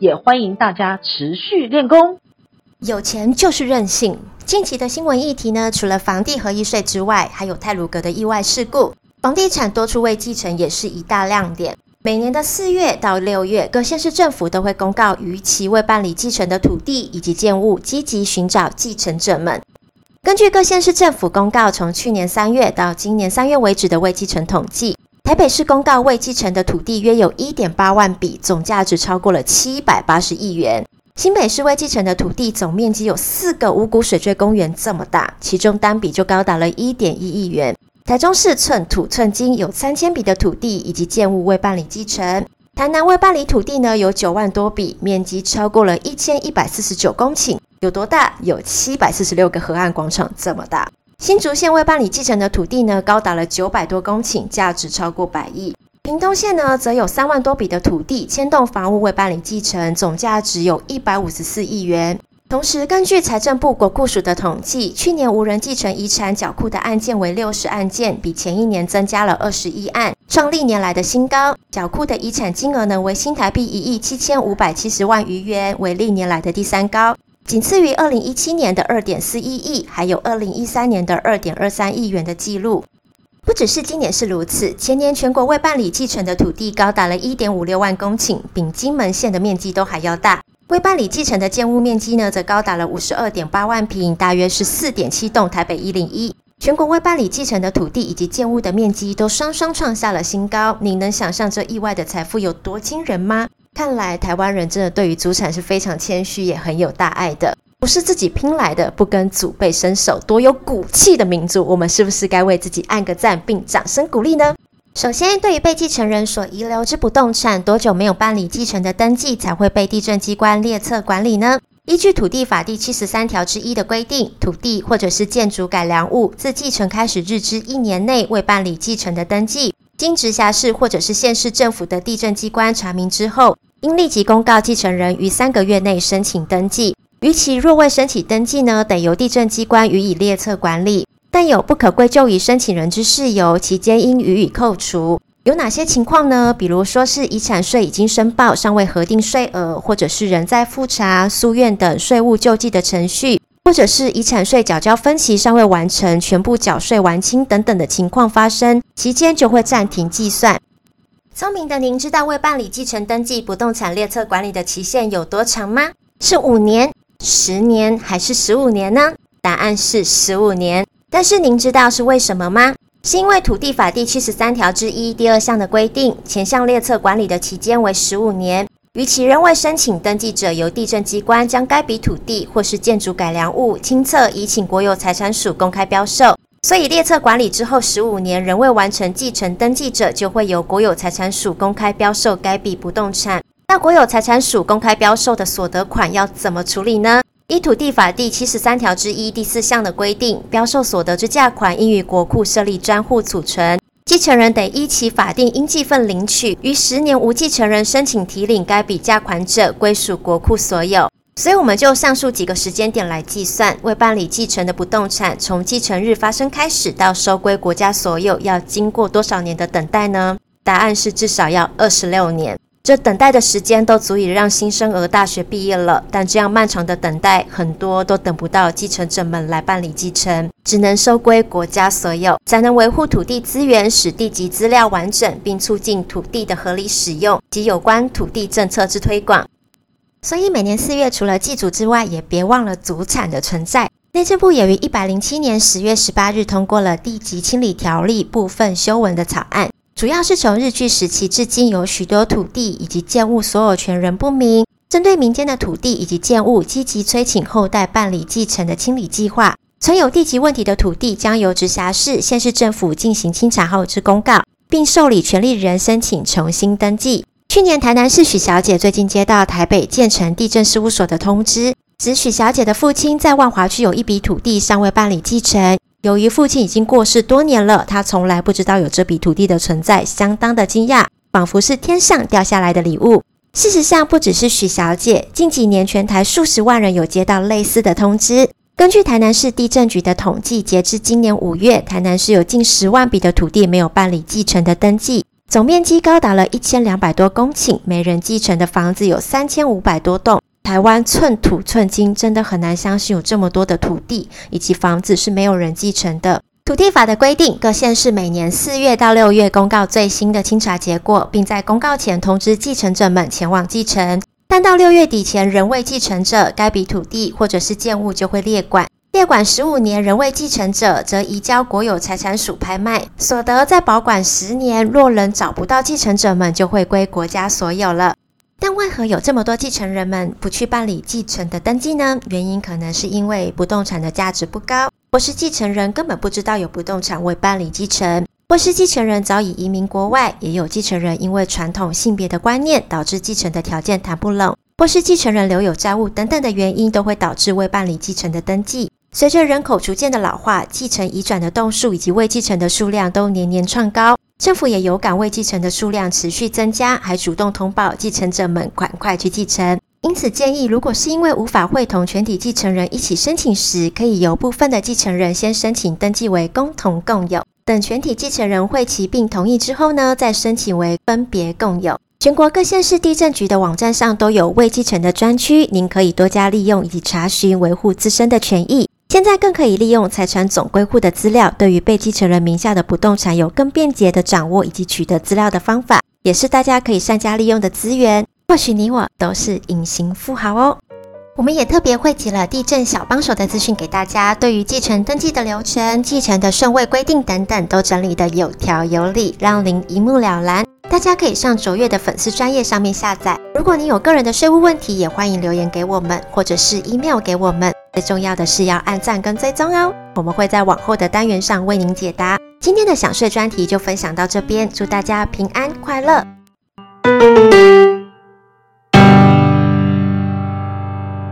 也欢迎大家持续练功。有钱就是任性。近期的新闻议题呢，除了房地合一税之外，还有泰鲁阁的意外事故，房地产多出未继承也是一大亮点。每年的四月到六月，各县市政府都会公告逾期未办理继承的土地以及建物，积极寻找继承者们。根据各县市政府公告，从去年三月到今年三月为止的未继承统计，台北市公告未继承的土地约有一点八万笔，总价值超过了七百八十亿元。新北市未继承的土地总面积有四个五股水圳公园这么大，其中单笔就高达了一点一亿元。台中市寸土寸金有三千笔的土地以及建物未办理继承，台南未办理土地呢有九万多笔，面积超过了一千一百四十九公顷，有多大？有七百四十六个河岸广场这么大。新竹县未办理继承的土地呢高达了九百多公顷，价值超过百亿。屏东县呢则有三万多笔的土地，牵动房屋未办理继承，总价值有一百五十四亿元。同时，根据财政部国库署的统计，去年无人继承遗产缴库的案件为六十案件，比前一年增加了二十一案，创历年来的新高。缴库的遗产金额呢为新台币一亿七千五百七十万余元，为历年来的第三高，仅次于二零一七年的二点四一亿，还有二零一三年的二点二三亿元的记录。不只是今年是如此，前年全国未办理继承的土地高达了一点五六万公顷，比金门县的面积都还要大。未办理继承的建物面积呢，则高达了五十二点八万坪，大约是四点七栋台北一零一。全国未办理继承的土地以及建物的面积都双双创下了新高。你能想象这意外的财富有多惊人吗？看来台湾人真的对于祖产是非常谦虚，也很有大爱的。不是自己拼来的，不跟祖辈伸手，多有骨气的民族。我们是不是该为自己按个赞，并掌声鼓励呢？首先，对于被继承人所遗留之不动产，多久没有办理继承的登记才会被地政机关列册管理呢？依据土地法第七十三条之一的规定，土地或者是建筑改良物自继承开始日之一年内未办理继承的登记，经直辖市或者是县市政府的地震机关查明之后，应立即公告继承人于三个月内申请登记。逾期若未申请登记呢，得由地震机关予以列册管理。但有不可归咎于申请人之事由，期间应予以扣除。有哪些情况呢？比如说是遗产税已经申报尚未核定税额，或者是仍在复查、诉愿等税务救济的程序，或者是遗产税缴交分期尚未完成、全部缴税完清等等的情况发生，期间就会暂停计算。聪明的您知道未办理继承登记不动产列册管理的期限有多长吗？是五年、十年还是十五年呢？答案是十五年。但是您知道是为什么吗？是因为土地法第七十三条之一第二项的规定，前项列册管理的期间为十五年，逾期仍未申请登记者，由地政机关将该笔土地或是建筑改良物清册，移请国有财产署公开标售。所以列册管理之后十五年仍未完成继承登记者，就会由国有财产署公开标售该笔不动产。那国有财产署公开标售的所得款要怎么处理呢？依土地法第七十三条之一第四项的规定，标售所得之价款应于国库设立专户储存，继承人得依其法定应继份领取。于十年无继承人申请提领该笔价款者，归属国库所有。所以我们就上述几个时间点来计算，未办理继承的不动产，从继承日发生开始到收归国家所有，要经过多少年的等待呢？答案是至少要二十六年。这等待的时间都足以让新生儿大学毕业了，但这样漫长的等待，很多都等不到继承者们来办理继承，只能收归国家所有，才能维护土地资源，使地籍资料完整，并促进土地的合理使用及有关土地政策之推广。所以每年四月，除了祭祖之外，也别忘了祖产的存在。内政部也于一百零七年十月十八日通过了地籍清理条例部分修文的草案。主要是从日据时期至今，有许多土地以及建物所有权人不明，针对民间的土地以及建物，积极催请后代办理继承的清理计划。存有地籍问题的土地，将由直辖市、县市政府进行清查后之公告，并受理权利人申请重新登记。去年台南市许小姐最近接到台北建成地政事务所的通知，指许小姐的父亲在万华区有一笔土地尚未办理继承。由于父亲已经过世多年了，他从来不知道有这笔土地的存在，相当的惊讶，仿佛是天上掉下来的礼物。事实上，不只是许小姐，近几年全台数十万人有接到类似的通知。根据台南市地震局的统计，截至今年五月，台南市有近十万笔的土地没有办理继承的登记。总面积高达了一千两百多公顷，没人继承的房子有三千五百多栋。台湾寸土寸金，真的很难相信有这么多的土地以及房子是没有人继承的。土地法的规定，各县市每年四月到六月公告最新的清查结果，并在公告前通知继承者们前往继承。但到六月底前仍未继承者，该笔土地或者是建物就会列管。列管十五年仍未继承者，则移交国有财产署拍卖，所得再保管十年。若仍找不到继承者们，就会归国家所有了。但为何有这么多继承人们不去办理继承的登记呢？原因可能是因为不动产的价值不高，或是继承人根本不知道有不动产未办理继承，或是继承人早已移民国外，也有继承人因为传统性别的观念导致继承的条件谈不拢，或是继承人留有债务等等的原因，都会导致未办理继承的登记。随着人口逐渐的老化，继承移转的栋数以及未继承的数量都年年创高，政府也有感未继承的数量持续增加，还主动通报继承者们赶快去继承。因此建议，如果是因为无法会同全体继承人一起申请时，可以由部分的继承人先申请登记为共同共有，等全体继承人会齐并同意之后呢，再申请为分别共有。全国各县市地政局的网站上都有未继承的专区，您可以多加利用以及查询，维护自身的权益。现在更可以利用财产总归户的资料，对于被继承人名下的不动产有更便捷的掌握以及取得资料的方法，也是大家可以善加利用的资源。或许你我都是隐形富豪哦。我们也特别汇集了地震小帮手的资讯给大家，对于继承登记的流程、继承的顺位规定等等，都整理得有条有理，让您一目了然。大家可以上卓越的粉丝专业上面下载。如果你有个人的税务问题，也欢迎留言给我们，或者是 email 给我们。最重要的是要按赞跟追踪哦，我们会在往后的单元上为您解答。今天的想睡专题就分享到这边，祝大家平安快乐。